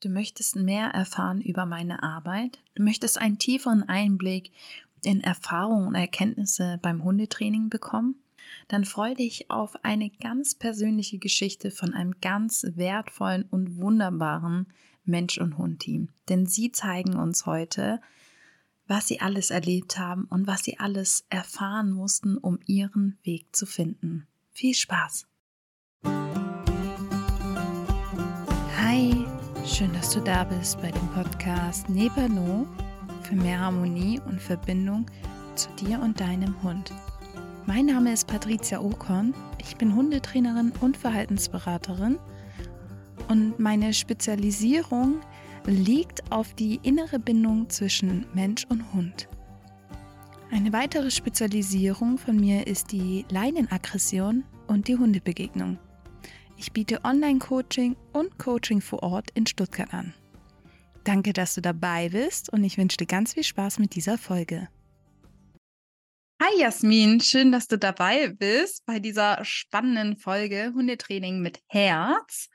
Du möchtest mehr erfahren über meine Arbeit? Du möchtest einen tieferen Einblick in Erfahrungen und Erkenntnisse beim Hundetraining bekommen? Dann freue dich auf eine ganz persönliche Geschichte von einem ganz wertvollen und wunderbaren Mensch- und Hund-Team. Denn sie zeigen uns heute, was sie alles erlebt haben und was sie alles erfahren mussten, um ihren Weg zu finden. Viel Spaß! Schön, dass du da bist bei dem Podcast Nepano für mehr Harmonie und Verbindung zu dir und deinem Hund. Mein Name ist Patricia Okon. Ich bin Hundetrainerin und Verhaltensberaterin und meine Spezialisierung liegt auf die innere Bindung zwischen Mensch und Hund. Eine weitere Spezialisierung von mir ist die Leinenaggression und die Hundebegegnung. Ich biete Online-Coaching und Coaching vor Ort in Stuttgart an. Danke, dass du dabei bist und ich wünsche dir ganz viel Spaß mit dieser Folge. Hi Jasmin, schön, dass du dabei bist bei dieser spannenden Folge Hundetraining mit Herz.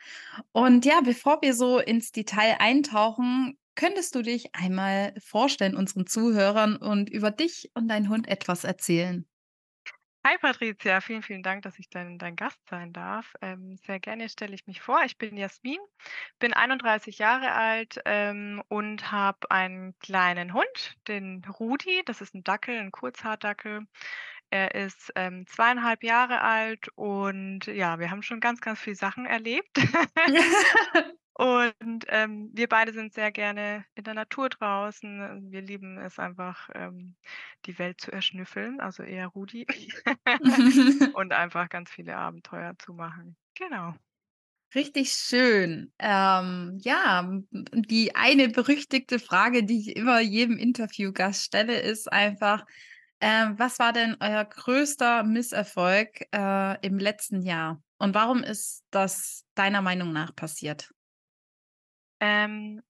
Und ja, bevor wir so ins Detail eintauchen, könntest du dich einmal vorstellen unseren Zuhörern und über dich und deinen Hund etwas erzählen? Hi Patricia, vielen, vielen Dank, dass ich dein, dein Gast sein darf. Ähm, sehr gerne stelle ich mich vor. Ich bin Jasmin, bin 31 Jahre alt ähm, und habe einen kleinen Hund, den Rudi. Das ist ein Dackel, ein Kurzhaardackel. Er ist ähm, zweieinhalb Jahre alt und ja, wir haben schon ganz, ganz viele Sachen erlebt. Und ähm, wir beide sind sehr gerne in der Natur draußen. Wir lieben es einfach, ähm, die Welt zu erschnüffeln, also eher Rudi. und einfach ganz viele Abenteuer zu machen. Genau. Richtig schön. Ähm, ja, die eine berüchtigte Frage, die ich immer jedem Interviewgast stelle, ist einfach, äh, was war denn euer größter Misserfolg äh, im letzten Jahr? Und warum ist das deiner Meinung nach passiert? Ähm,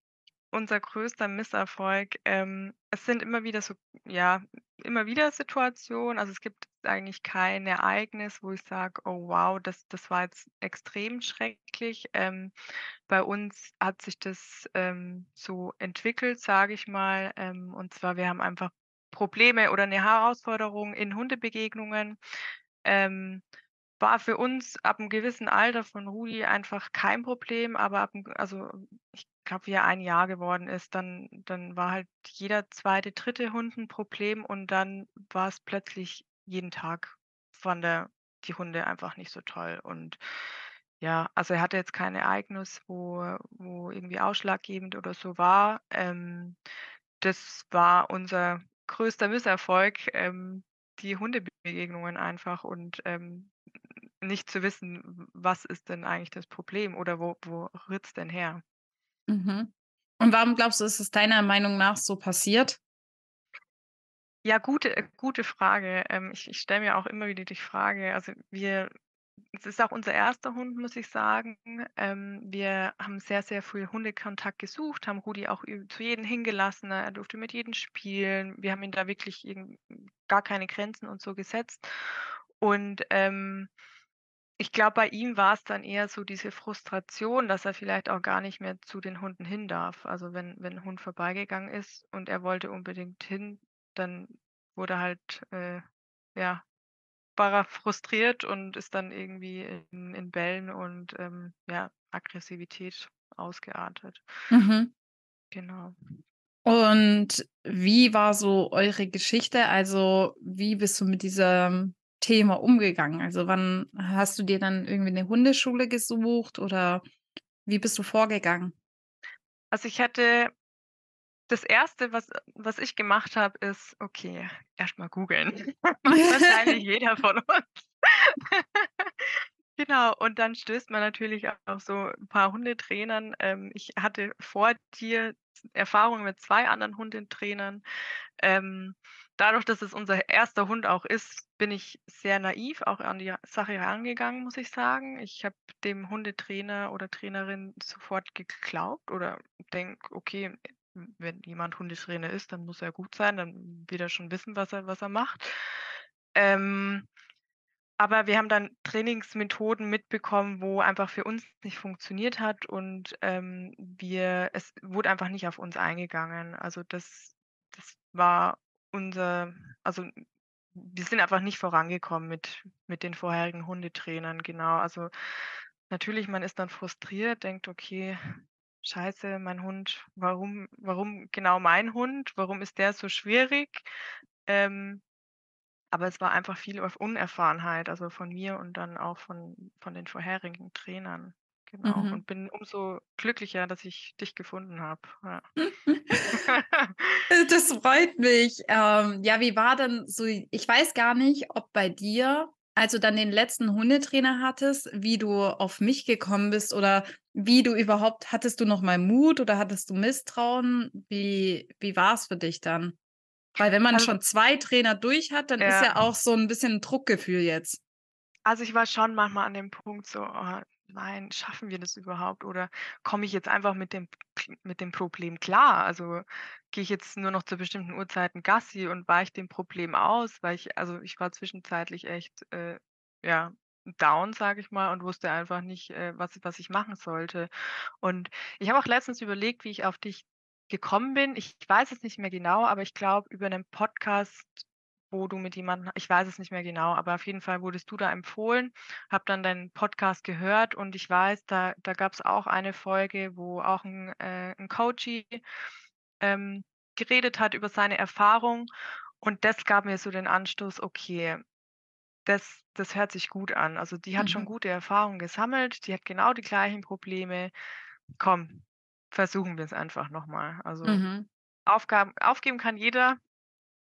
unser größter Misserfolg, ähm, es sind immer wieder so ja, immer wieder Situationen. Also, es gibt eigentlich kein Ereignis, wo ich sage: „Oh wow, das das war jetzt extrem schrecklich.“ Ähm, bei uns hat sich das, ähm, so entwickelt, sage ich mal. Ähm, und zwar, wir haben einfach Probleme oder eine Herausforderung in Hundebegegnungen. War für uns ab 'nem gewissen Alter von Rudi einfach kein Problem, aber ab also, ich glaube, wie er ein Jahr geworden ist, dann dann war halt jeder zweite, dritte Hund 'n Problem und dann war's plötzlich jeden Tag fand er die Hunde einfach nicht so toll. Und ja, also, er hatte jetzt kein Ereignis, wo wo irgendwie ausschlaggebend oder so war. Ähm, das war unser größter Misserfolg, ähm, die Hundebegegnungen einfach und, ähm nicht zu wissen, was ist denn eigentlich das Problem oder wo wo rührt's denn her? Mhm. Und warum glaubst du, ist es deiner Meinung nach so passiert? Ja, gute äh, gute Frage. Ähm, ich ich stelle mir auch immer wieder die Frage also, wir es ist auch unser erster Hund, muss ich sagen. Ähm, wir haben sehr, sehr viel Hundekontakt gesucht, haben Rudi auch zu jedem hingelassen. Er durfte mit jedem spielen. Wir haben ihn da wirklich gar keine Grenzen und so gesetzt. Und, ähm Ich glaube, bei ihm war es dann eher so diese Frustration, dass er vielleicht auch gar nicht mehr zu den Hunden hin darf. Also, wenn wenn 'n Hund vorbeigegangen ist und er wollte unbedingt hin, dann wurde halt, äh, ja, war er frustriert und ist dann irgendwie in in Bellen und, ähm, ja, Aggressivität ausgeartet. Mhm. Genau. Und wie war so eure Geschichte? Also, wie bist du mit diesem Thema umgegangen? Also, wann hast du dir dann irgendwie 'ne Hundeschule gesucht oder wie bist du vorgegangen? Also, ich hatte das erste, was was ich gemacht habe, ist, okay, erst mal googeln. Wahrscheinlich jeder von uns. Genau, und dann stößt man natürlich auf so 'n paar Hundetrainern. Ähm, ich hatte vor dir Erfahrung mit 2 anderen Hundetrainern. Ähm, dadurch, dass es unser erster Hund auch ist, bin ich sehr naiv auch an die Sache herangegangen, muss ich sagen. Ich habe dem Hundetrainer oder Trainerin sofort geglaubt oder denke: „Okay, wenn jemand Hundetrainer ist, dann muss er gut sein, dann wird er schon wissen, was er was er macht.“ Ähm aber wir haben dann Trainingsmethoden mitbekommen, wo einfach für uns nicht funktioniert hat und, ähm, wir es wurde einfach nicht auf uns eingegangen. Also, das das war unser also, wir sind einfach nicht vorangekommen mit mit den vorherigen Hundetrainern, genau. Also, natürlich, man ist dann frustriert, denkt: „Okay, scheiße, mein Hund, warum warum genau mein Hund? Warum ist der so schwierig?“ Ähm, aber es war einfach viel auf Unerfahrenheit, also von mir und dann auch von von den vorherigen Trainern. Genau. Mhm. Und bin umso glücklicher, dass ich dich gefunden habe. Ja. Das freut mich. Ähm, ja, wie war denn so ich weiß gar nicht, ob bei dir, als du dann den letzten Hundetrainer hattest, wie du auf mich gekommen bist oder wie du überhaupt hattest du noch mal Mut oder hattest du Misstrauen? Wie wie war's für dich dann? Weil wenn man Also schon 2 Trainer durch hat, dann ist ja. ja auch so 'n bisschen 'n Druckgefühl jetzt. Also, ich war schon manchmal an dem Punkt so: „Oh nein, schaffen wir das überhaupt oder komme ich jetzt einfach mit dem mit dem Problem klar? Also, gehe ich jetzt nur noch zu bestimmten Uhrzeiten Gassi und weiche dem Problem aus?“ Weil ich also, ich war zwischenzeitlich echt, äh, ja, down, sage ich mal, und wusste einfach nicht, äh, was was ich machen sollte. Und ich habe auch letztens überlegt, wie ich auf dich gekommen bin. Ich weiß es nicht mehr genau, aber ich glaube über 'nen Podcast, wo du mit jemandem ich weiß es nicht mehr genau, aber auf jeden Fall wurdest du da empfohlen, habe dann deinen Podcast gehört und ich weiß, da da gab's auch eine Folge, wo auch 'n äh, 'n Coachie, ähm, geredet hat über seine Erfahrung und das gab mir so den Anstoß: „Okay, das das hört sich gut an.“ Also, die hat schon Mhm. gute Erfahrungen gesammelt, die hat genau die gleichen Probleme. Komm, versuchen wir's einfach noch mal. Also, Mhm. Aufgaben aufgeben kann jeder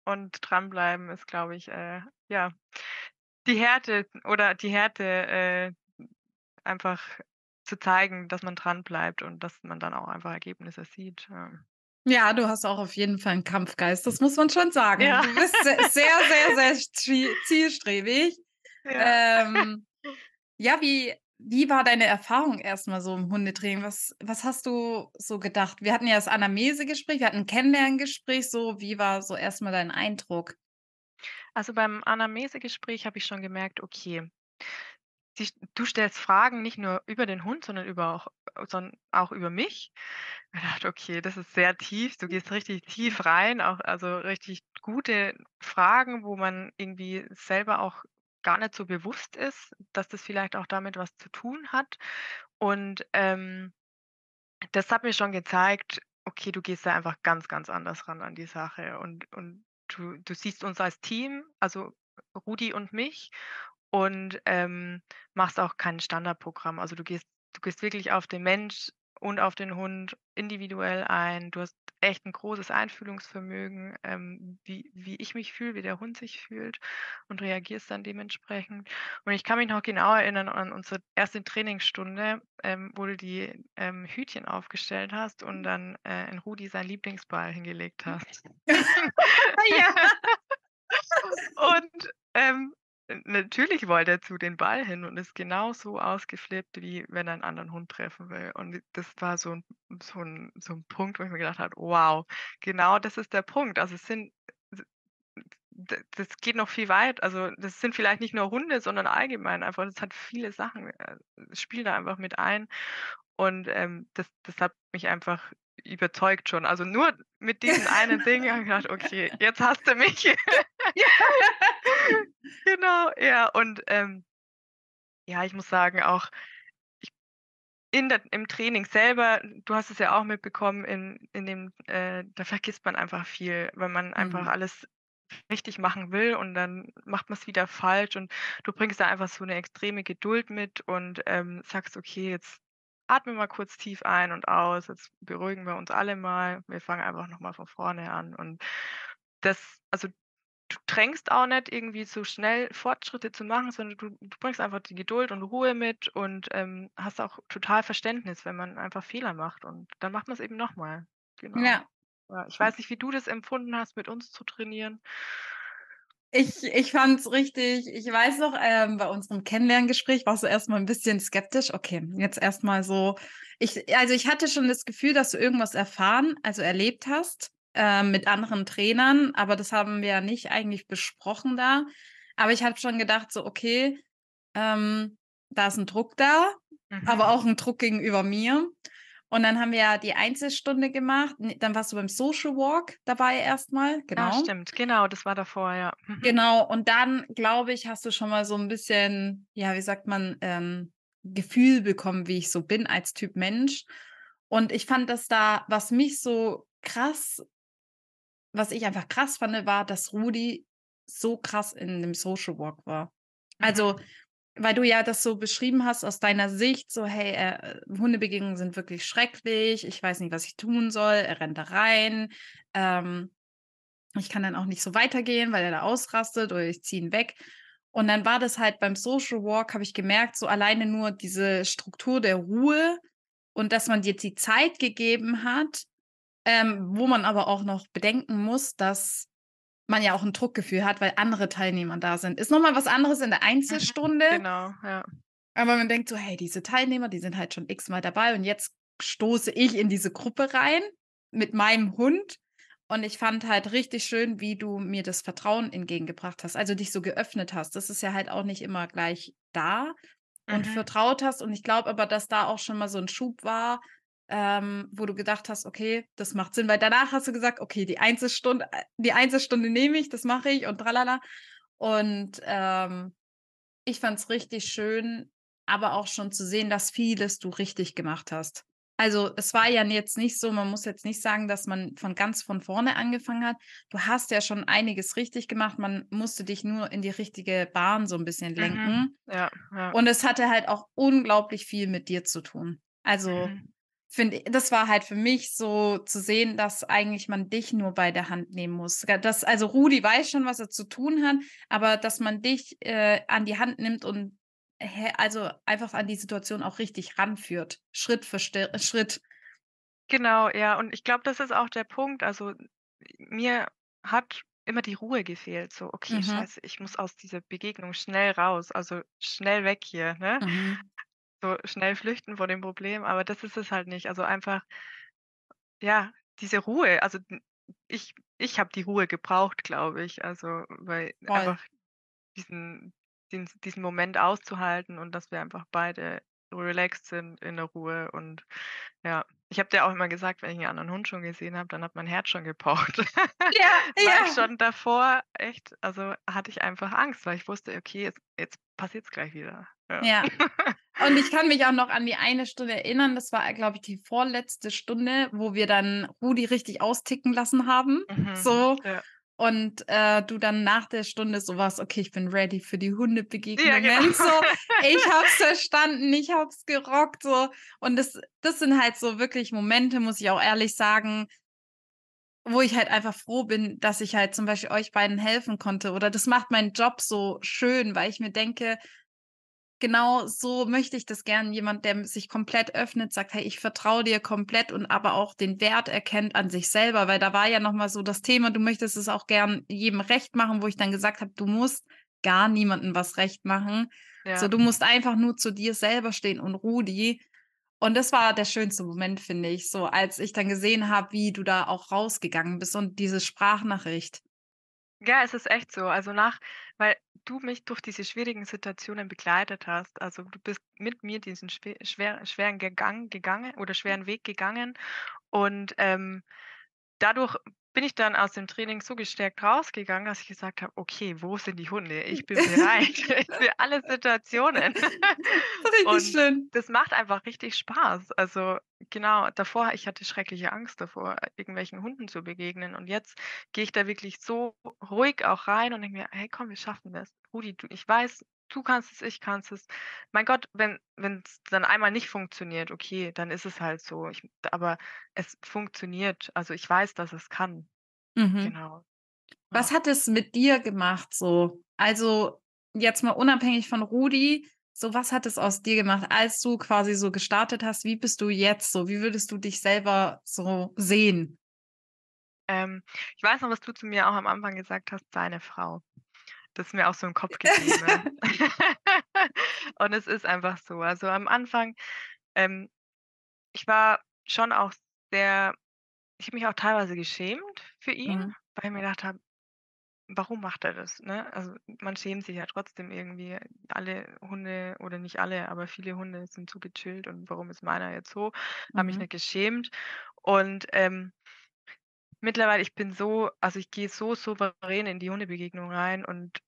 und dranbleiben ist, glaube ich, äh, ja, die Härte oder die Härte, äh, einfach zu zeigen, dass man dranbleibt und dass man dann auch einfach Ergebnisse sieht, ja. Ja, du hast auch auf jeden Fall 'n Kampfgeist, das muss man schon sagen. Ja. Du bist se sehr, sehr, sehr zie zielstrebig. Ja. Ähm, ja, wie wie war deine Erfahrung erst mal so im Hundetraining? Was was hast du so gedacht? Wir hatten ja das Anamnesegespräch, wir hatten 'n Kennenlerngespräch so. Wie war so erst mal dein Eindruck? Also, beim Anamnesegespräch habe ich schon gemerkt, okay du stellst Fragen nicht nur über den Hund, sondern über auch sondern auch über mich. Ich dachte: „Okay, das ist sehr tief.“ Du gehst richtig tief rein, auch also, richtig gute Fragen, wo man irgendwie selber auch gar nicht so bewusst ist, dass das vielleicht auch damit was zu tun hat. Und, ähm, das hat mir schon gezeigt, okay, du gehst da einfach ganz, ganz anders ran an die Sache und und du du siehst uns als Team, also, Rudi und mich und, ähm, machst auch kein Standardprogramm. Also, du gehst du gehst wirklich auf den Mensch und auf den Hund individuell ein. Du hast echt 'n großes Einfühlungsvermögen, ähm, wie wie ich mich fühle, wie der Hund sich fühlt und reagierst dann dementsprechend. Und ich kann mich noch genau erinnern an unsere erste Trainingsstunde, ähm, wo du die, ähm, Hütchen aufgestellt hast und dann, äh, in Rudi seinen Lieblingsball hingelegt hast. Ja. Und, ähm, natürlich wollte er zu den Ball hin und ist genauso ausgeflippt, wie wenn er 'n anderen Hund treffen will. Und das war so 'n so 'n so 'n Punkt, wo ich mir gedacht habe: „Wow, genau das ist der Punkt.“ Also, es sind das geht noch viel weit also, das sind vielleicht nicht nur Hunde, sondern allgemein einfach das hat viele Sachen, äh, spielen da einfach mit ein. Und, ähm, das das hat mich einfach überzeugt schon. Also, nur mit diesem einen Ding habe ich gedacht: „Okay, jetzt hast du mich.“ Genau, ja, und, ähm ja, ich muss sagen auch, ich in der im Training selber du hast es ja auch mitbekommen, in in dem äh, da vergisst man einfach viel, wenn man einfach Mhm. alles richtig machen will und dann macht man's wieder falsch und du bringst da einfach so 'ne extreme Geduld mit und, ähm, sagst: „Okay, jetzt atme mal kurz tief ein und aus. Jetzt beruhigen wir uns alle mal. Wir fangen einfach noch mal von vorne an.“ Und das also, du drängst auch nicht irgendwie so schnell Fortschritte zu machen, sondern du du bringst einfach die Geduld und Ruhe mit und, ähm, hast auch total Verständnis, wenn man einfach Fehler macht und dann macht man's eben noch mal. Genau. Ja. Ja, ich weiß nicht, wie du das empfunden hast, mit uns zu trainieren. Ich ich fand's richtig ich weiß noch, ähm, bei unserem Kennenlerngespräch warst du erst mal 'n bisschen skeptisch. Okay, jetzt erst mal so ich also, ich hatte schon das Gefühl, dass du irgendwas erfahren also, erlebt hast, ähm, mit anderen Trainern, aber das haben wir ja nicht eigentlich besprochen da. Aber ich habe schon gedacht, so, okay, ähm, da ist ein Druck da, Mhm. aber auch ein Druck gegenüber mir. Und dann haben wir ja die Einzelstunde gemacht. Dann warst du beim Social Walk dabei erstmal, Ja, genau. stimmt. Genau, das war davor, ja. Mhm. Genau. Und dann, glaube ich, hast du schon mal so ein bisschen, ja, wie sagt man, ähm, Gefühl bekommen, wie ich so bin als Typ Mensch. Und ich fand das da, was mich so krass, was ich einfach krass fand, war, dass Rudi so krass in dem Social Walk war. Also, Mhm. Weil du ja das so beschrieben hast aus deiner Sicht, so, hey, äh, Hundebegegnungen sind wirklich schrecklich, ich weiß nicht, was ich tun soll, er rennt da rein, ähm, ich kann dann auch nicht so weitergehen, weil er da ausrastet oder ich ziehe ihn weg. Und dann war das halt beim Social Walk, habe ich gemerkt, so alleine nur diese Struktur der Ruhe und dass man dir die Zeit gegeben hat, ähm, wo man aber auch noch bedenken muss, dass man ja auch ein Druckgefühl hat, weil andere Teilnehmer da sind. Ist nochmal was anderes in der Einzelstunde, Genau, ja. aber man denkt so, hey, diese Teilnehmer, die sind halt schon x-mal dabei und jetzt stoße ich in diese Gruppe rein mit meinem Hund. Und ich fand halt richtig schön, wie du mir das Vertrauen entgegengebracht hast, also dich so geöffnet hast. Das ist ja halt auch nicht immer gleich da und Mhm. vertraut hast. Und ich glaube aber, dass da auch schon mal so ein Schub war, ähm, wo du gedacht hast, okay, das macht Sinn, weil danach hast du gesagt, okay, die Einzelstunde, äh, die Einzelstunde nehme ich, das mache ich und tralala. Und ähm, ich fand es richtig schön, aber auch schon zu sehen, dass vieles du richtig gemacht hast. Also es war ja jetzt nicht so, man muss jetzt nicht sagen, dass man von ganz von vorne angefangen hat. Du hast ja schon einiges richtig gemacht. Man musste dich nur in die richtige Bahn so ein bisschen Mhm. lenken. Ja, ja. Und es hatte halt auch unglaublich viel mit dir zu tun. Also Mhm. Finde das war halt für mich so zu sehen, dass eigentlich man dich nur bei der Hand nehmen muss. Das, also Rudi weiß schon, was er zu tun hat, aber dass man dich äh, an die Hand nimmt und also einfach an die Situation auch richtig ranführt. Schritt für Sti- Schritt. Genau, ja. Und ich glaube, das ist auch der Punkt. Also, mir hat immer die Ruhe gefehlt. So: „Okay, Mhm. scheiße, ich muss aus dieser Begegnung schnell raus, also schnell weg hier“, ne? Mhm. So schnell flüchten vor dem Problem, aber das ist es halt nicht. Also, einfach, ja, diese Ruhe. Also, ich ich habe die Ruhe gebraucht, glaube ich. Also, weil Voll. einfach diesen den diesen Moment auszuhalten und dass wir einfach beide relaxed sind in der Ruhe und ja. Ich habe dir auch immer gesagt, wenn ich 'n anderen Hund schon gesehen habe, dann hat mein Herz schon gepocht. Ja, Weil ja. schon davor echt also, hatte ich einfach Angst, weil ich wusste: „Okay, jetzt jetzt passiert's gleich wieder.“ Ja. Ja. Und ich kann mich auch noch an die eine Stunde erinnern, das war, glaube ich, die vorletzte Stunde, wo wir dann Rudi richtig austicken lassen haben. Mhm. So. Ja. Und äh, du dann nach der Stunde so warst, okay, ich bin ready für die Ja, Hundebegegnungen. genau. So, ich hab's verstanden, ich hab's gerockt. So. Und das, das sind halt so wirklich Momente, muss ich auch ehrlich sagen, wo ich halt einfach froh bin, dass ich halt zum Beispiel euch beiden helfen konnte. Oder das macht meinen Job so schön, weil ich mir denke, genau so möchte ich das gern. Jemand, der sich komplett öffnet, sagt, hey, ich vertraue dir komplett und aber auch den Wert erkennt an sich selber, weil da war ja nochmal so das Thema, du möchtest es auch gern jedem recht machen, wo ich dann gesagt habe, du musst gar niemandem was recht machen. So, Ja. du musst einfach nur zu dir selber stehen und Rudi. Und das war der schönste Moment, finde ich, so als ich dann gesehen habe, wie du da auch rausgegangen bist und diese Sprachnachricht. Ja, es ist echt so. Also, nach weil du mich durch diese schwierigen Situationen begleitet hast. Also, du bist mit mir diesen schwe schwer schweren Gegang gegangen oder schweren Weg gegangen und, ähm, dadurch bin ich dann aus dem Training so gestärkt rausgegangen, dass ich gesagt habe: „Okay, wo sind die Hunde? Ich bin bereit für alle Situationen.“ Richtig Und schön. das macht einfach richtig Spaß. Also, genau, davor ich hatte schreckliche Angst davor, irgendwelchen Hunden zu begegnen und jetzt gehe ich da wirklich so ruhig auch rein und denke mir: „Hey, komm, wir schaffen das. Rudi, du ich weiß, du kannst es, ich kann's es.“ Mein Gott, wenn wenn's dann einmal nicht funktioniert, okay, dann ist es halt so. Ich aber es funktioniert. Also, ich weiß, dass es kann. Mhm. Genau. Was hat es mit dir gemacht so? Also, jetzt mal unabhängig von Rudi, so was hat es aus dir gemacht, als du quasi so gestartet hast? Wie bist du jetzt so? Wie würdest du dich selber so sehen? Ähm, ich weiß noch, was du zu mir auch am Anfang gesagt hast: „Deine Frau.“ Das ist mir auch so im Kopf geblieben, ja. Und es ist einfach so. Also, am Anfang, ähm ich war schon auch sehr ich habe mich auch teilweise geschämt für ihn, Mhm. weil ich mir gedacht habe warum macht er das, ne? Also, man schämt sich ja trotzdem irgendwie. Alle Hunde oder nicht alle, aber viele Hunde sind so gechillt und warum ist meiner jetzt so? Habe mich Mhm. nicht geschämt und, ähm mittlerweile ich bin so also, ich gehe so souverän in die Hundebegegnung rein und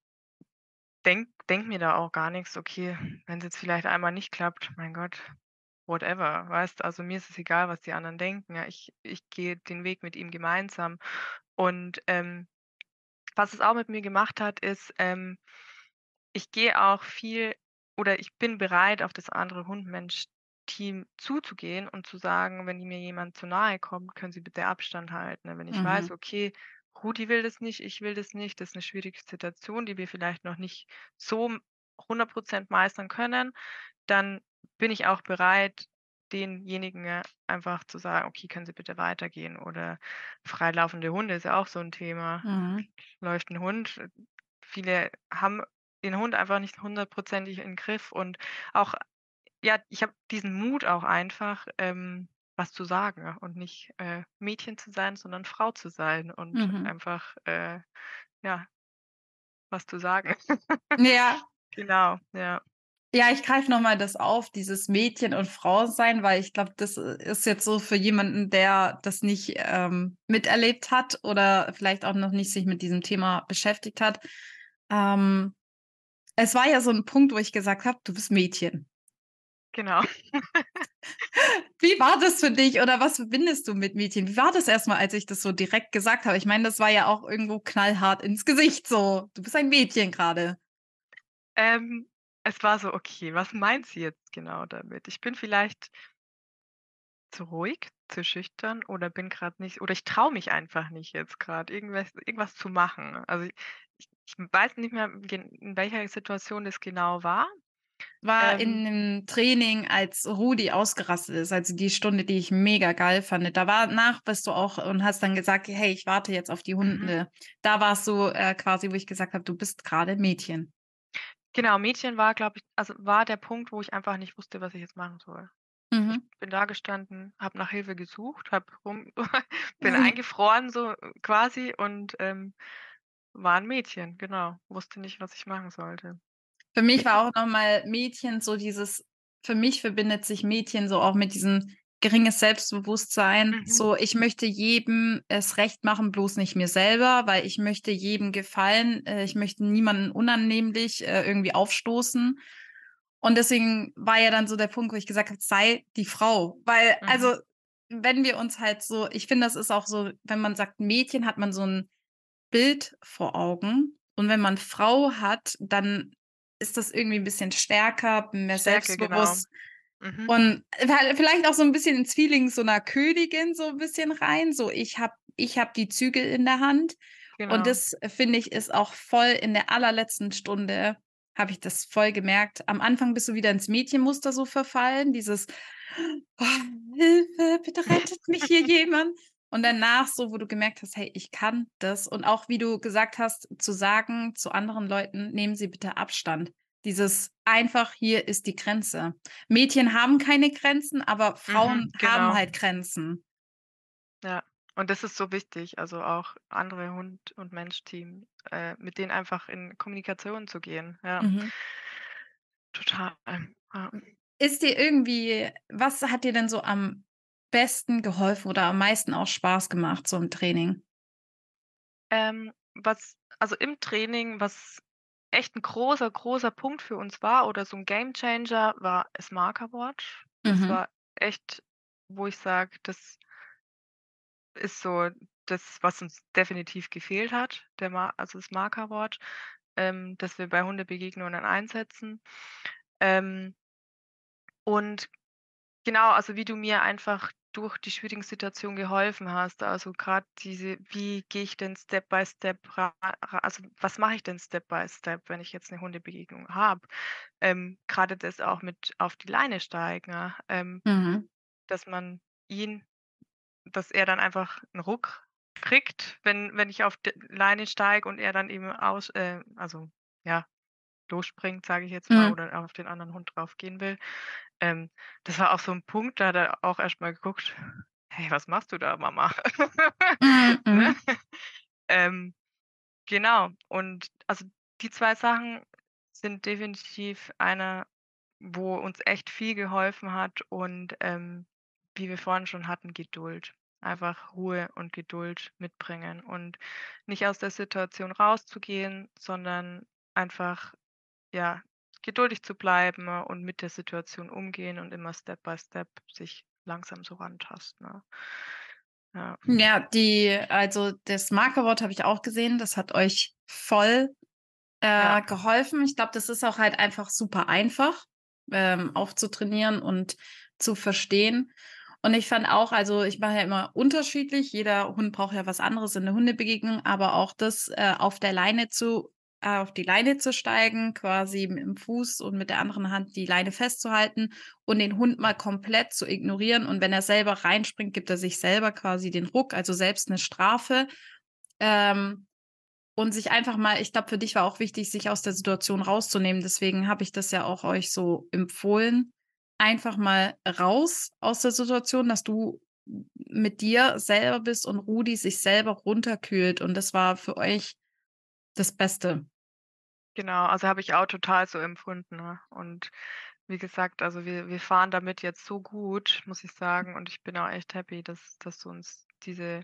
denke denke mir da auch gar nix: „Okay, wenn's jetzt vielleicht einmal nicht klappt, mein Gott, whatever“, weißt? Also, mir ist es egal, was die anderen denken, ja. Ich ich gehe den Weg mit ihm gemeinsam und, ähm, was es auch mit mir gemacht hat, ist, ähm, ich gehe auch viel oder ich bin bereit, auf das andere Hund-Mensch-Team zuzugehen und zu sagen, wenn mir jemand zu nahe kommt: „Können Sie bitte Abstand halten?“ Ne, wenn ich weiß, Mhm. okay, Rudi will das nicht, ich will das nicht, das ist 'ne schwierige Situation, die wir vielleicht noch nicht so m 100 % meistern können, dann bin ich auch bereit, denjenigen, äh, einfach zu sagen: „Okay, können Sie bitte weitergehen?“ Oder freilaufende Hunde ist ja auch so 'n Thema. Mhm. Läuft 'n Hund äh, viele haben den Hund einfach nicht hundertprozentig in Griff und auch ja, ich habe diesen Mut auch einfach, ähm, was zu sagen und nicht, äh, Mädchen zu sein, sondern Frau zu sein und Mhm. einfach, äh, ja was zu sagen. Ja. Genau, ja. Ja, ich greife noch mal das auf, dieses Mädchen und Frau sein, weil ich glaube, das, äh, ist jetzt so für jemanden, der das nicht, ähm, miterlebt hat oder vielleicht auch noch nicht sich mit diesem Thema beschäftigt hat. Ähm, es war ja so 'n Punkt, wo ich gesagt habe: „Du bist Mädchen.“ Genau. Wie war das für dich oder was verbindest du mit Mädchen? Wie war das erst mal, als ich das so direkt gesagt habe? Ich meine, das war ja auch irgendwo knallhart ins Gesicht so: „Du bist ein Mädchen grade.“ Ähm, es war so: „Okay, was meint sie jetzt genau damit?“ Ich bin vielleicht zu ruhig, zu schüchtern oder bin grad nicht oder ich traue mich einfach nicht jetzt grad, irgendwas irgendwas zu machen. Also, ich ich weiß nicht mehr, in welcher Situation das genau war. War Ähm in 'nem Training, als Rudi ausgerastet ist, also die Stunde, die ich mega geil fand. Da war nach bist du auch und hast dann gesagt: „Hey, ich warte jetzt auf die Mhm. Hunde.“ Da war's so, äh, quasi, wo ich gesagt habe: „Du bist grade Mädchen.“ Genau, Mädchen war, glaube ich also, war der Punkt, wo ich einfach nicht wusste, was ich jetzt machen soll. Ich Mhm. bin dagestanden, habe nach Hilfe gesucht, habe rum bin eingefroren so quasi und, ähm, war 'n Mädchen, genau. Wusste nicht, was ich machen sollte. Für mich war auch noch mal Mädchen so dieses für mich verbindet sich Mädchen so auch mit diesem geringes Selbstbewusstsein. Mhm. So, ich möchte jedem es recht machen, bloß nicht mir selber, weil ich möchte jedem gefallen. Äh, ich möchte niemanden unannehmlich, äh, irgendwie aufstoßen. Und deswegen war ja dann so der Punkt, wo ich gesagt habe: „Sei die Frau.“ Weil Mhm. also, wenn wir uns halt so ich finde, das ist auch so, wenn man sagt Mädchen, hat man so 'n Bild vor Augen. Und wenn man Frau hat, dann ist das irgendwie 'n bisschen stärker, mehr Stärke, genau. selbstbewusst Mhm. und vielleicht auch so 'n bisschen ins Feeling so 'ner Königin so 'n bisschen rein, so: „Ich habe ich habe die Zügel in der Hand.“ Und Genau. das, finde ich, ist auch voll in der allerletzten Stunde habe ich das voll gemerkt. Am Anfang bist du wieder ins Mädchenmuster so verfallen, dieses: „Oh, Hilfe, bitte rettet mich hier jemand.“ Und danach so, wo du gemerkt hast: „Hey, ich kann das.“ Und auch wie du gesagt hast, zu sagen zu anderen Leuten: „Nehmen Sie bitte Abstand.“ Dieses einfach: „Hier ist die Grenze.“ Mädchen haben keine Grenzen, aber Mhm, Frauen haben genau. halt Grenzen. Ja, und das ist so wichtig, also auch andere Hund und Mensch-Team, äh, mit denen einfach in Kommunikation zu gehen, ja. Mhm. Total, ja. Ist dir irgendwie was hat dir denn so am besten geholfen oder am meisten auch Spaß gemacht so im Training? Ähm, was also im Training, was echt 'n großer, großer Punkt für uns war oder so 'n Gamechanger, war Smarker Watch. Das Mhm. war echt, wo ich sage, das ist so das, was uns definitiv gefehlt hat, der Ma also das Marker Watch, ähm, das wir bei Hundebegegnungen einsetzen. Ähm und genau, also wie du mir einfach durch die schwierigen Situationen geholfen hast, also grad diese wie gehe ich denn Step by Step also was mache ich denn Step by Step, wenn ich jetzt 'ne Hundebegegnung habe? Ähm, grade das auch mit auf die Leine steigen, ähm, Mhm. dass man ihn dass er dann einfach 'n Ruck kriegt, wenn wenn ich auf d Leine steige und er dann eben aus äh, also ja, losspringt, sage ich jetzt mal, Mhm. oder auf den anderen Hund draufgehen will. Ähm, das war auch so 'n Punkt, da hat er auch erst mal geguckt: „Hey, was machst du da, Mama?“ Mhm, Ne? mhm. Ähm Genau. Und also die 2 Sachen sind definitiv eine, wo uns echt viel geholfen hat und, ähm, wie wir vorhin schon hatten, Geduld. Einfach Ruhe und Geduld mitbringen und nicht aus der Situation rauszugehen, sondern einfach, ja, geduldig zu bleiben und mit der Situation umgehen und immer Step by Step sich langsam so rantasten, ne? Ja. Ja, die also das Markerwort habe ich auch gesehen, das hat euch voll, Ja. äh, geholfen. Ich glaube, das ist auch halt einfach super einfach, ähm, aufzutrainieren und zu verstehen. Und ich fand auch also, ich mache ja immer unterschiedlich. Jeder Hund braucht ja was anderes in der Hundebegegnung, aber auch das, äh, auf der Leine zu äh, auf die Leine zu steigen, quasi dem Fuß und mit der anderen Hand die Leine festzuhalten und den Hund mal komplett zu ignorieren. Und wenn er selber reinspringt, gibt er sich selber quasi den Ruck, also selbst 'ne Strafe. Ähm, und sich einfach mal ich glaube, für dich war auch wichtig, sich aus der Situation rauszunehmen. Deswegen habe ich das ja auch euch so empfohlen. Einfach mal raus aus der Situation, dass du mit dir selber bist und Rudi sich selber runterkühlt. Und das war für euch das Beste. Genau, also habe ich auch total so empfunden, ne? Und wie gesagt, also wir wir fahren damit jetzt so gut, muss ich sagen. Und ich bin auch echt happy, dass dass du uns diese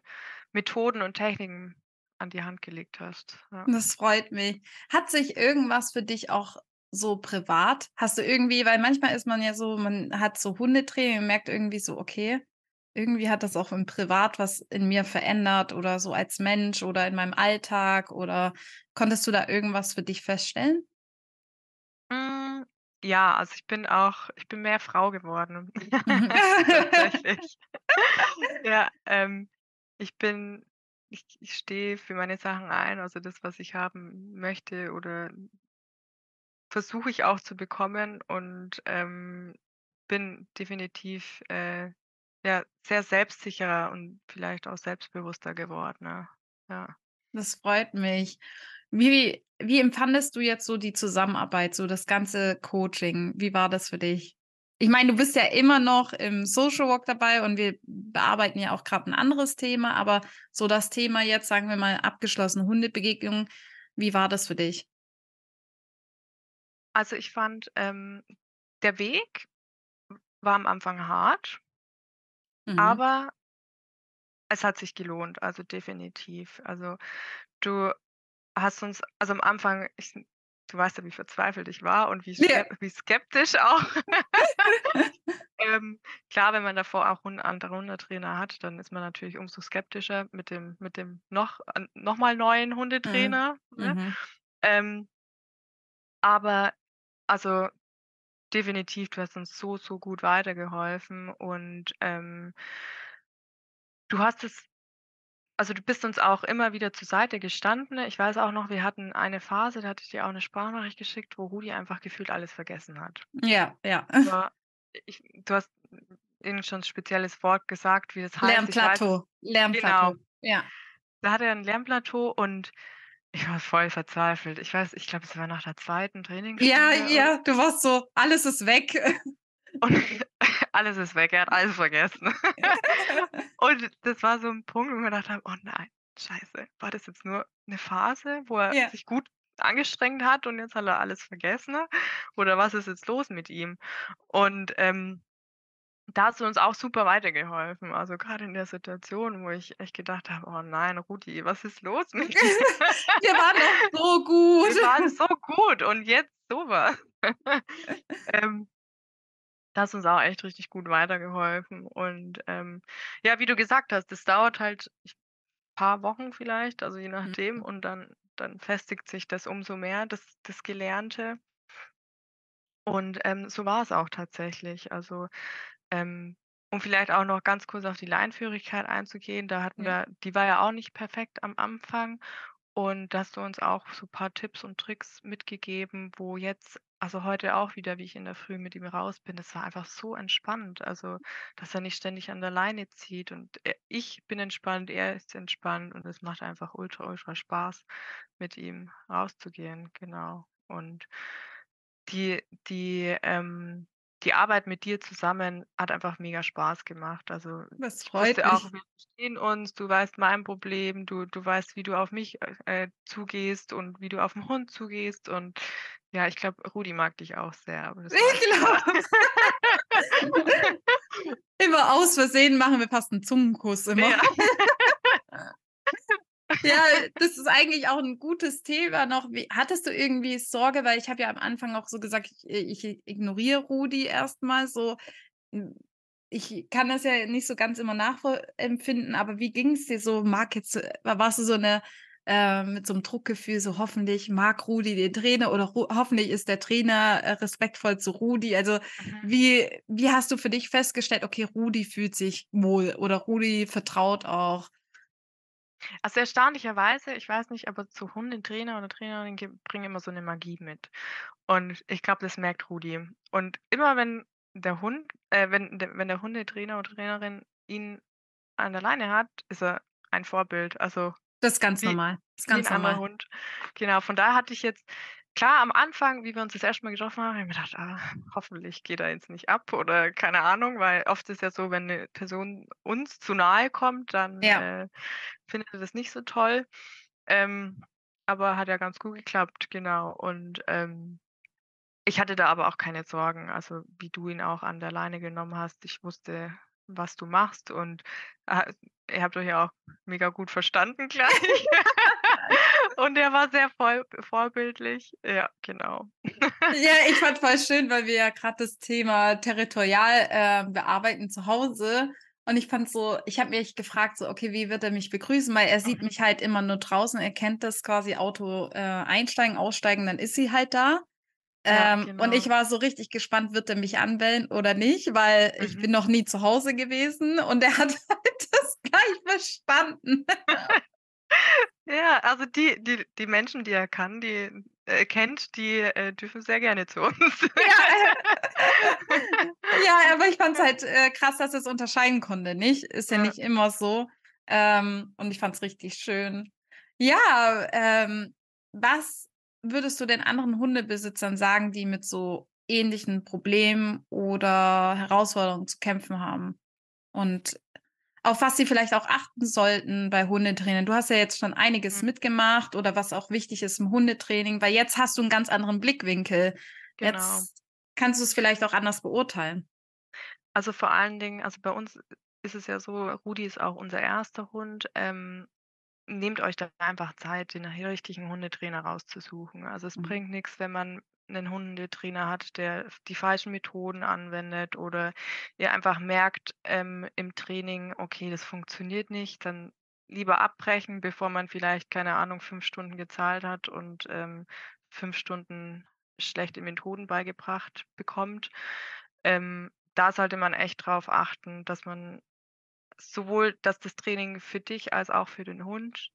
Methoden und Techniken an die Hand gelegt hast, ja. Das freut mich. Hat sich irgendwas für dich auch so privat hast du irgendwie weil manchmal ist man ja so man hat so Hundetraining und merkt irgendwie so: „Okay, irgendwie hat das auch im Privat was in mir verändert oder so als Mensch oder in meinem Alltag“, oder konntest du da irgendwas für dich feststellen? Hm, ja, also ich bin auch ich bin mehr Frau geworden, tatsächlich. Ja, ähm, ich bin ich ich stehe für meine Sachen ein, also das, was ich haben möchte oder versuche ich auch zu bekommen und, ähm, bin definitiv, äh, ja, sehr selbstsicherer und vielleicht auch selbstbewusster geworden, ne? Ja. Das freut mich. Wie wie empfandest du jetzt so die Zusammenarbeit, so das ganze Coaching? Wie war das für dich? Ich meine, du bist ja immer noch im Social Work dabei und wir bearbeiten ja auch grad 'n anderes Thema, aber so das Thema jetzt, sagen wir mal, abgeschlossene Hundebegegnung, wie war das für dich? Also, ich fand, ähm, der Weg war am Anfang hart Mhm. aber es hat sich gelohnt, also definitiv. Also, du hast uns also am Anfang ich du weißt ja, wie verzweifelt ich war und wie Ja. wie skeptisch auch. Ähm, klar, wenn man davor auch andere Hundetrainer hat, dann ist man natürlich umso skeptischer mit dem mit dem noch an noch mal neuen Mhm. Hundetrainer, ne? Mhm. Ähm aber also definitiv, du hast uns so, so gut weitergeholfen und, ähm du hast es also du bist uns auch immer wieder zur Seite gestanden. Ich weiß auch noch, wir hatten eine Phase, da hatte ich dir auch 'ne Sprachnachricht geschickt, wo Rudi einfach gefühlt alles vergessen hat. Ja, ja. Ja, ich du hast irgend schon 'n spezielles Wort gesagt, wie das heißt. Es Lernplateau, genau. Lernplateau, ja. Da hatte er 'n Lernplateau und ich war voll verzweifelt. Ich weiß ich glaube, es war nach der 2. Ja, Trainingsstunde oder ja, du warst so: „Alles ist weg.“ Und alles ist weg, er hat alles vergessen. Und das war so 'n Punkt, wo wir gedacht haben: „Oh nein, scheiße, war das jetzt nur 'ne Phase, wo er Ja. sich gut angestrengt hat und jetzt hat er alles vergessen oder was ist jetzt los mit ihm?“ Und, ähm, da hast du uns auch super weitergeholfen. Also grade in der Situation, wo ich echt gedacht habe: „Oh nein, Rudi, was ist los mit dir?“ Wir waren doch so gut. Wir waren so gut und jetzt so was. Ähm da hast uns auch echt richtig gut weitergeholfen und, ähm, ja, wie du gesagt hast, das dauert halt ich paar Wochen vielleicht, also je nachdem Mhm. und dann dann festigt sich das umso mehr, das das Gelernte. Und, ähm, so war es auch tatsächlich. Also, ähm, um vielleicht auch noch ganz kurz auf die Leinenführigkeit einzugehen, da hatten Ja. wir die war ja auch nicht perfekt am Anfang und da hast du uns auch so paar Tipps und Tricks mitgegeben, wo jetzt also heute auch wieder, wie ich in der Früh mit ihm raus bin, das war einfach so entspannt. Also, dass er nicht ständig an der Leine zieht und er ich bin entspannt, er ist entspannt und es macht einfach ultra, ultra Spaß, mit ihm rauszugehen, genau. Und die die, ähm die Arbeit mit dir zusammen hat einfach mega Spaß gemacht. Also, Das freut wusste auch, mich. wir verstehen uns, du weißt mein Problem, du du weißt, wie du auf mich, äh, äh, zugehst und wie du auf 'n Hund zugehst und ja, ich glaube, Rudi mag dich auch sehr, Ich glaube. Immer aus Versehen machen wir fast 'n Zungenkuss immer. Ja. Ja, das ist eigentlich auch 'n gutes Thema noch. Wie hattest du irgendwie Sorge, weil ich habe ja am Anfang auch so gesagt, ich äh, ich ignoriere Rudi erst mal so. Hm, ich kann das ja nicht so ganz immer nachvoll empfinden, aber wie ging's dir so? Mag jetzt äh, warst du so 'ne äh, mit so 'nem Druckgefühl, so: „Hoffentlich mag Rudi den Trainer oder Ru hoffentlich ist der Trainer, äh, respektvoll zu Rudi.“ Also, Mhm. wie wie hast du für dich festgestellt: „Okay, Rudi fühlt sich wohl oder Rudi vertraut auch?“ Also, erstaunlicherweise, ich weiß nicht, aber zu Hundetrainer oder Trainerin ge bringen immer so 'ne Magie mit. Und ich glaube, das merkt Rudi. Und immer wenn der Hund äh, wenn der wenn der Hundetrainer oder Trainerin ihn an der Leine hat, ist er ein Vorbild, also Das ist ganz wie normal. Ist wie 'n ganz normal. Hund. Genau, von daher hatte ich jetzt klar, am Anfang, wie wir uns das erste Mal getroffen haben, habe ich mir gedacht: „Ah, hoffentlich geht er jetzt nicht ab“ oder keine Ahnung, weil oft ist ja so, wenn 'ne Person uns zu nahe kommt, dann, Ja. äh, findet er das nicht so toll. Ähm, aber hat ja ganz gut geklappt, genau. Und, ähm, ich hatte da aber auch keine Sorgen, also, wie du ihn auch an der Leine genommen hast. Ich wusste, was du machst und, ah, ihr habt euch ja auch mega gut verstanden gleich. Und er war sehr voll vorbildlich. Ja, genau. Ja, ich fand voll schön, weil wir ja grad das Thema territorial, äh, bearbeiten zu Hause. Und ich fand so ich habe mich gefragt so: „Okay, wie wird er mich begrüßen?“ Weil er sieht Mhm. mich halt immer nur draußen. Er kennt das quasi Auto, äh, einsteigen, aussteigen, dann ist sie halt da. Ja, Ähm, und genau. ich war so richtig gespannt, wird er mich anbellen oder nicht, weil ich Mhm. bin noch nie zu Hause gewesen und er hat halt das gleich verstanden. Ja, also, die die die Menschen, die er kann, die äh, kennt, die, äh, dürfen sehr gerne zu uns. Ja, ja, aber ich fand's Ja. halt, äh, krass, dass er's unterscheiden konnte, nicht? Ist ja Ja. nicht immer so. Ähm, und ich fand's richtig schön. Ja, ähm, was würdest du den anderen Hundebesitzern sagen, die mit so ähnlichen Problemen oder Herausforderungen zu kämpfen haben? Und auf was sie vielleicht auch achten sollten bei Hundetrainern? Du hast ja jetzt schon einiges Mhm. mitgemacht oder was auch wichtig ist im Hundetraining, weil jetzt hast du 'n ganz anderen Blickwinkel. Genau. Jetzt kannst du's vielleicht auch anders beurteilen. Also, vor allen Dingen also, bei uns ist es ja so, Rudi ist auch unser 1. Hund. Ähm, nehmt euch da einfach Zeit, den richtigen Hundetrainer rauszusuchen. Also, es Mhm. bringt nix, wenn man 'nen Hundetrainer hat, der die falschen Methoden anwendet oder ihr einfach merkt, ähm, im Training: „Okay, das funktioniert nicht“, dann lieber abbrechen, bevor man vielleicht, keine Ahnung, 5 Stunden gezahlt hat und, ähm, 5 Stunden schlechte Methoden beigebracht bekommt. Ähm, da sollte man echt drauf achten, dass man sowohl dass das Training für dich als auch für den Hund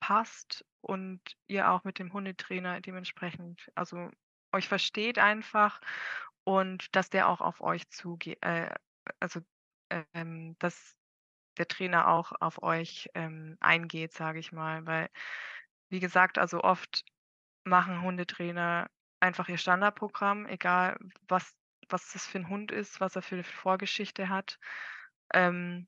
passt und ihr auch mit dem Hundetrainer dementsprechend also, euch versteht einfach und dass der auch auf euch zuge äh, also, ähm, dass der Trainer auch auf euch, ähm, eingeht, sage ich mal. Weil, wie gesagt, also, oft machen Hundetrainer einfach ihr Standardprogramm, egal was was das für 'n Hund ist, was er für 'ne Vorgeschichte hat. Ähm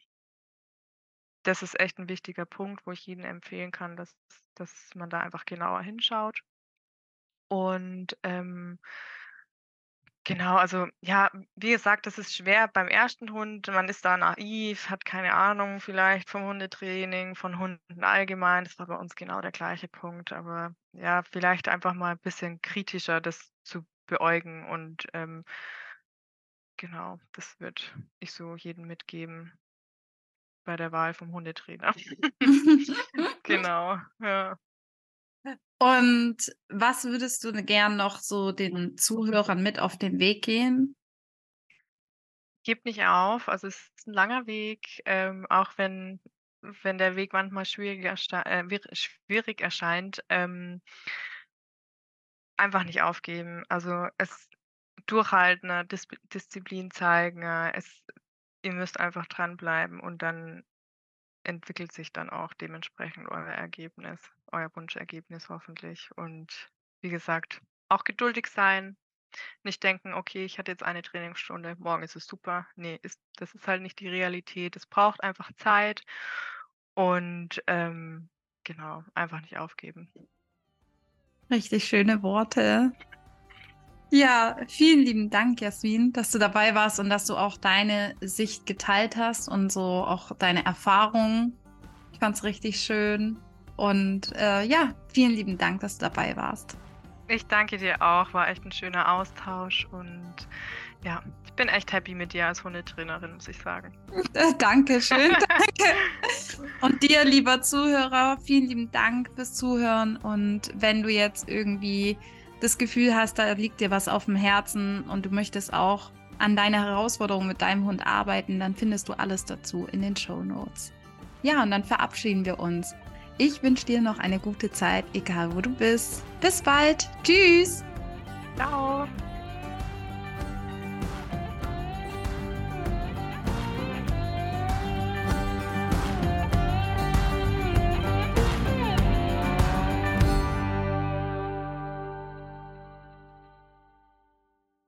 das ist echt 'n wichtiger Punkt, wo ich jedem empfehlen kann, dass dass man da einfach genauer hinschaut. Und, ähm genau, also, ja, wie gesagt, das ist schwer beim 1. Hund. Man ist da naiv, hat keine Ahnung vielleicht vom Hundetraining, von Hunden allgemein. Das war bei uns genau der gleiche Punkt. Aber ja, vielleicht einfach mal bisschen kritischer das zu beäugen und, ähm genau, das würde ich so jedem mitgeben bei der Wahl vom Hundetrainer. Genau, ja. Und was würdest du gern noch so den Zuhörern mit auf den Weg gehen? Gebt nicht auf, also, es ist 'n langer Weg, ähm, auch wenn wenn der Weg manchmal schwierig äh, schwierig erscheint, ähm einfach nicht aufgeben. Also, es durchhalten, ne, Disp Disziplin zeigen, äh, es ihr müsst einfach dranbleiben und dann entwickelt sich dann auch dementsprechend euer Ergebnis euer Wunschergebnis hoffentlich. Und wie gesagt, auch geduldig sein. nicht denken: „Okay, ich hatte jetzt eine Trainingsstunde, morgen ist es super.“ Ne, ist das ist halt nicht die Realität. Es braucht einfach Zeit und, ähm, genau, einfach nicht aufgeben. Richtig schöne Worte. Ja, vielen lieben Dank, Jasmin, dass du dabei warst und dass du auch deine Sicht geteilt hast und so auch deine Erfahrungen. Ich fand es richtig schön. Und äh, ja, vielen lieben Dank, dass du dabei warst. Ich danke dir auch, war echt ein schöner Austausch und ja, ich bin echt happy mit dir als Hundetrainerin, muss ich sagen. Äh, danke schön, danke. Und dir, lieber Zuhörer, vielen lieben Dank fürs Zuhören. Und wenn du jetzt irgendwie das Gefühl hast, da liegt dir was auf dem Herzen und du möchtest auch an deiner Herausforderung mit deinem Hund arbeiten, dann findest du alles dazu in den Show Notes. Ja, und dann verabschieden wir uns. Ich wünsche dir noch eine gute Zeit, egal wo du bist. Bis bald. Tschüss. Ciao.